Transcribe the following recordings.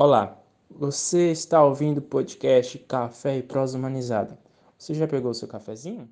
Olá, você está ouvindo o podcast Café e Prosa Humanizada. Você já pegou seu cafezinho?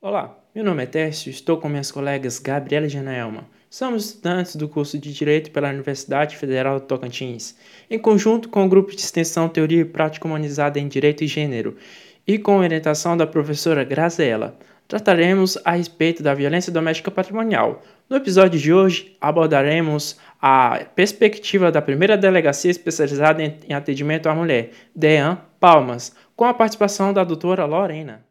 Olá, meu nome é Tércio e estou com minhas colegas Gabriela e Janaelma. Somos estudantes do curso de Direito pela Universidade Federal do Tocantins, em conjunto com o grupo de extensão Teoria e Prática Humanizada em Direito e Gênero, e com orientação da professora Graziela trataremos a respeito da violência doméstica patrimonial. No episódio de hoje, abordaremos a perspectiva da primeira delegacia especializada em atendimento à mulher, DEAN Palmas, com a participação da doutora Lorena.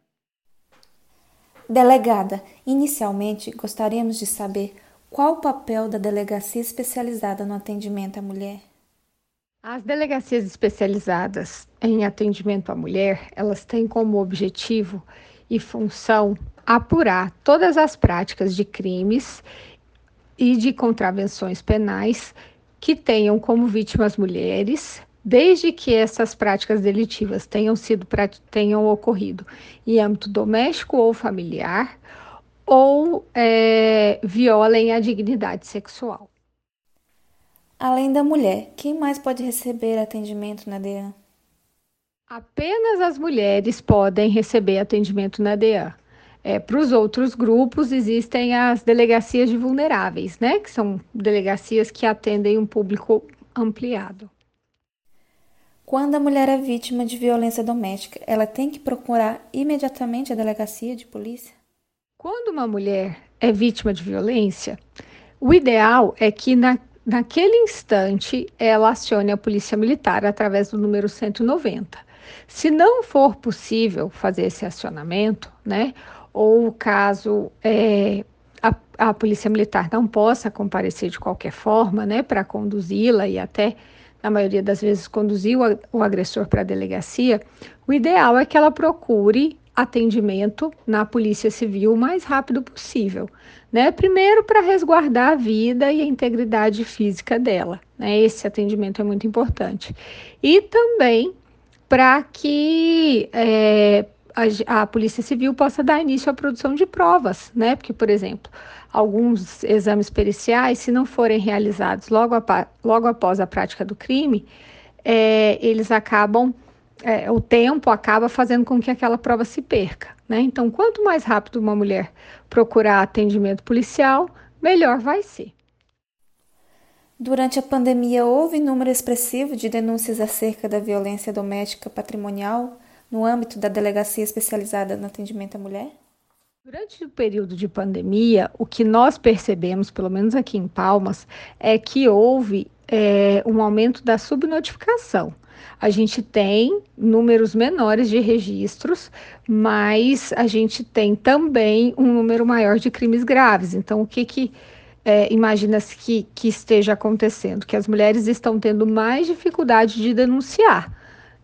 Delegada, inicialmente gostaríamos de saber qual o papel da delegacia especializada no atendimento à mulher. As delegacias especializadas em atendimento à mulher, elas têm como objetivo e função apurar todas as práticas de crimes e de contravenções penais que tenham como vítimas mulheres, desde que essas práticas delitivas tenham sido tenham ocorrido em âmbito doméstico ou familiar ou é, violem a dignidade sexual. Além da mulher, quem mais pode receber atendimento na DEAN? Apenas as mulheres podem receber atendimento na DEAN. É, Para os outros grupos, existem as delegacias de vulneráveis, né? Que são delegacias que atendem um público ampliado. Quando a mulher é vítima de violência doméstica, ela tem que procurar imediatamente a delegacia de polícia? Quando uma mulher é vítima de violência, o ideal é que na, naquele instante ela acione a polícia militar através do número 190. Se não for possível fazer esse acionamento, né, ou caso é, a, a, polícia militar não possa comparecer de qualquer forma, né, para conduzi-la e até na maioria das vezes conduzir o, o agressor para a delegacia, o ideal é que ela procure atendimento na Polícia Civil o mais rápido possível, né? Primeiro para resguardar a vida e a integridade física dela, né? Esse atendimento é muito importante. E também para que é, a, a, Polícia Civil possa dar início à produção de provas, né? Porque, por exemplo, alguns exames periciais, se não forem realizados logo, a, logo após a prática do crime, é, eles acabam, é, o tempo acaba fazendo com que aquela prova se perca, né? Então, quanto mais rápido uma mulher procurar atendimento policial, melhor vai ser. Durante a pandemia, houve número expressivo de denúncias acerca da violência doméstica patrimonial no âmbito da delegacia especializada no atendimento à mulher? Durante o período de pandemia, o que nós percebemos, pelo menos aqui em Palmas, é que houve é, um aumento da subnotificação. A gente tem números menores de registros, mas a gente tem também um número maior de crimes graves. Então, o que, que é, imagina-se que, que esteja acontecendo? Que as mulheres estão tendo mais dificuldade de denunciar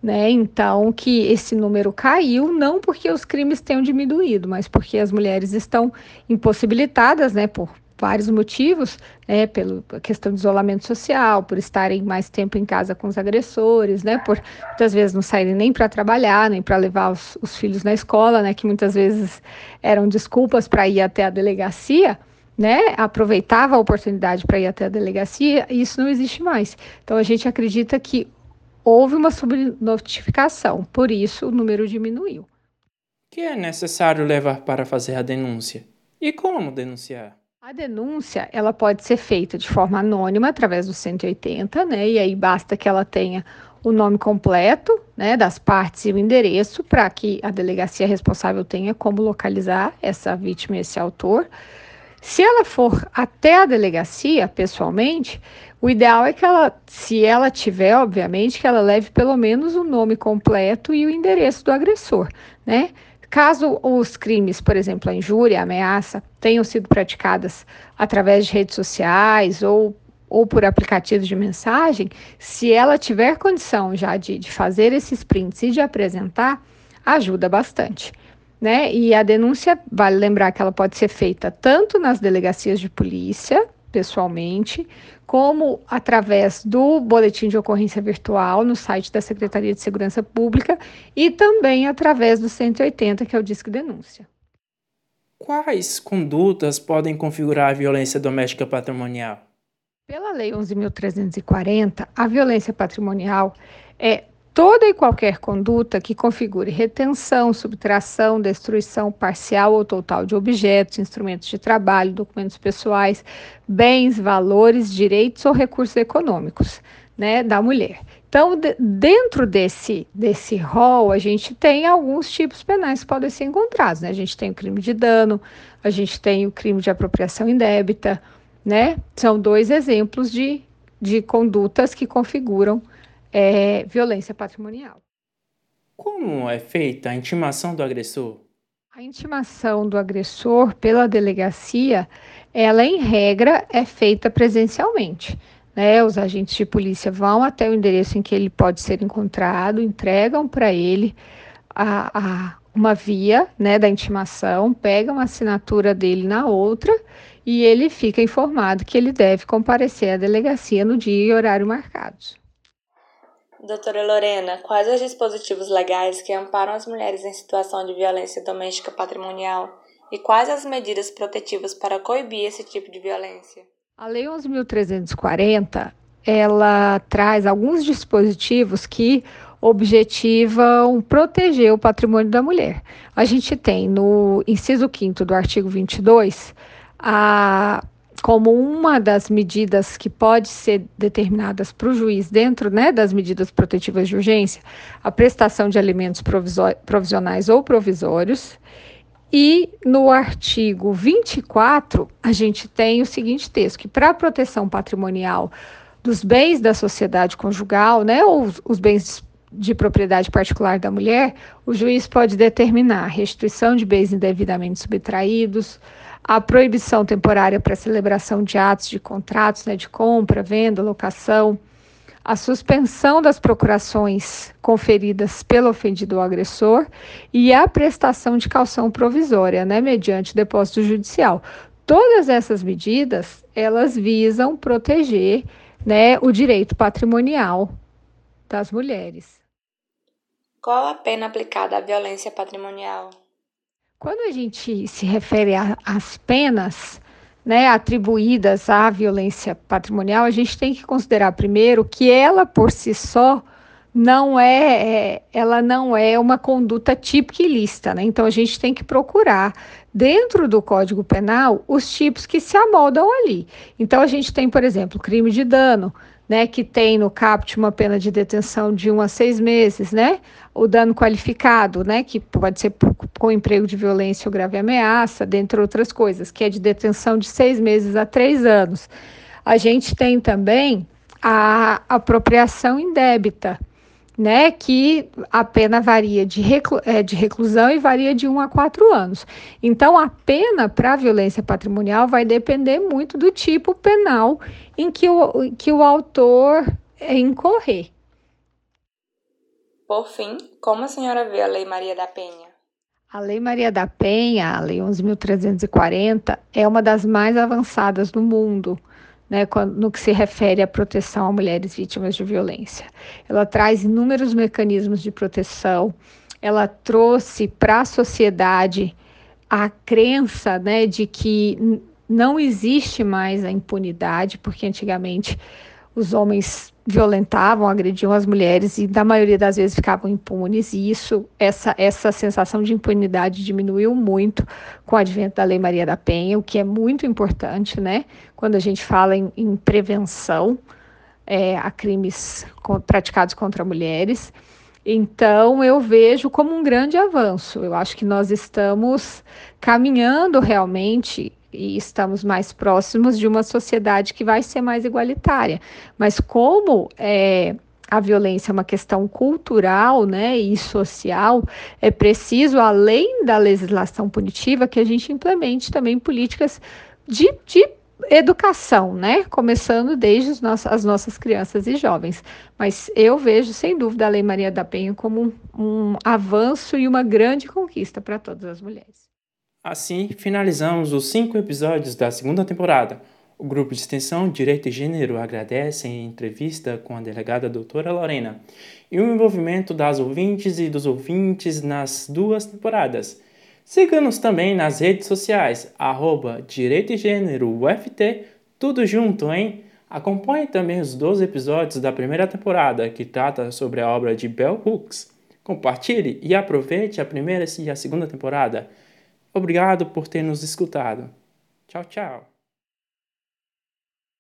né? Então, que esse número caiu, não porque os crimes tenham diminuído, mas porque as mulheres estão impossibilitadas, né, por vários motivos, né, pela questão de isolamento social, por estarem mais tempo em casa com os agressores, né, por muitas vezes não saírem nem para trabalhar, nem para levar os, os, filhos na escola, né, que muitas vezes eram desculpas para ir até a delegacia, né, aproveitava a oportunidade para ir até a delegacia, e isso não existe mais. Então a gente acredita que houve uma subnotificação, por isso o número diminuiu. O que é necessário levar para fazer a denúncia? E como denunciar? A denúncia, ela pode ser feita de forma anônima através do 180, né? E aí basta que ela tenha o nome completo, né, das partes e o endereço para que a delegacia responsável tenha como localizar essa vítima e esse autor. Se ela for até a delegacia pessoalmente, o ideal é que ela, se ela tiver, obviamente, que ela leve pelo menos o nome completo e o endereço do agressor, né? Caso os crimes, por exemplo, a injúria, a ameaça, tenham sido praticadas através de redes sociais ou, ou por aplicativos de mensagem, se ela tiver condição já de, de fazer esses prints e de apresentar, ajuda bastante. Né? E a denúncia, vale lembrar que ela pode ser feita tanto nas delegacias de polícia, pessoalmente, como através do boletim de ocorrência virtual no site da Secretaria de Segurança Pública e também através do 180, que é o Disque Denúncia. Quais condutas podem configurar a violência doméstica patrimonial? Pela Lei 11.340, a violência patrimonial é toda e qualquer conduta que configure retenção, subtração, destruição parcial ou total de objetos, instrumentos de trabalho, documentos pessoais, bens, valores, direitos ou recursos econômicos né, da mulher. Então, de, dentro desse, desse rol, a gente tem alguns tipos penais que podem ser encontrados. Né? A gente tem o crime de dano, a gente tem o crime de apropriação indébita, né? São dois exemplos de, de condutas que configuram é, violência patrimonial. Como é feita a intimação do agressor? A intimação do agressor pela delegacia, ela em regra é feita presencialmente. Né? Os agentes de polícia vão até o endereço em que ele pode ser encontrado, entregam para ele a, a, uma via né, da intimação, pegam a assinatura dele na outra e ele fica informado que ele deve comparecer à delegacia no dia e horário marcados. Doutora Lorena, quais os dispositivos legais que amparam as mulheres em situação de violência doméstica patrimonial e quais as medidas protetivas para coibir esse tipo de violência? A Lei 11.340, ela traz alguns dispositivos que objetivam proteger o patrimônio da mulher. A gente tem no inciso 5 do artigo 22, a, como uma das medidas que pode ser determinadas para o juiz dentro né, das medidas protetivas de urgência, a prestação de alimentos provisionais ou provisórios. E no artigo 24, a gente tem o seguinte texto: que para a proteção patrimonial dos bens da sociedade conjugal, né, ou os, os bens de propriedade particular da mulher, o juiz pode determinar restituição de bens indevidamente subtraídos, a proibição temporária para celebração de atos de contratos né, de compra, venda, locação, a suspensão das procurações conferidas pelo ofendido ou agressor e a prestação de calção provisória, né, mediante depósito judicial. Todas essas medidas, elas visam proteger, né, o direito patrimonial das mulheres. Qual a pena aplicada à violência patrimonial? Quando a gente se refere às penas, né, atribuídas à violência patrimonial, a gente tem que considerar primeiro que ela por si só não é, é ela não é uma conduta típica ilícita, né? Então a gente tem que procurar dentro do Código Penal os tipos que se amoldam ali. Então a gente tem, por exemplo, crime de dano, né, que tem no CAPT uma pena de detenção de um a seis meses, né? O dano qualificado, né, que pode ser com emprego de violência ou grave ameaça, dentre outras coisas, que é de detenção de seis meses a três anos. A gente tem também a apropriação indébita, né, que a pena varia de, reclu é, de reclusão e varia de 1 a 4 anos. Então, a pena para violência patrimonial vai depender muito do tipo penal em que o, que o autor incorrer. Por fim, como a senhora vê a Lei Maria da Penha? A Lei Maria da Penha, a Lei 11.340, é uma das mais avançadas do mundo né, no que se refere à proteção a mulheres vítimas de violência. Ela traz inúmeros mecanismos de proteção, ela trouxe para a sociedade a crença né, de que não existe mais a impunidade, porque antigamente os homens violentavam, agrediam as mulheres e na maioria das vezes ficavam impunes e isso essa essa sensação de impunidade diminuiu muito com o advento da Lei Maria da Penha, o que é muito importante, né? Quando a gente fala em, em prevenção é, a crimes praticados contra mulheres. Então, eu vejo como um grande avanço. Eu acho que nós estamos caminhando realmente e estamos mais próximos de uma sociedade que vai ser mais igualitária. Mas como é, a violência é uma questão cultural né, e social, é preciso, além da legislação punitiva, que a gente implemente também políticas de, de educação, né? Começando desde as nossas crianças e jovens. Mas eu vejo, sem dúvida, a Lei Maria da Penha como um, um avanço e uma grande conquista para todas as mulheres. Assim, finalizamos os cinco episódios da segunda temporada. O grupo de extensão Direito e Gênero agradece a entrevista com a delegada doutora Lorena e o envolvimento das ouvintes e dos ouvintes nas duas temporadas. Siga-nos também nas redes sociais, arroba Direito e Gênero UFT, tudo junto, hein? Acompanhe também os 12 episódios da primeira temporada, que trata sobre a obra de Bell Hooks. Compartilhe e aproveite a primeira e a segunda temporada. Obrigado por ter nos escutado. Tchau, tchau.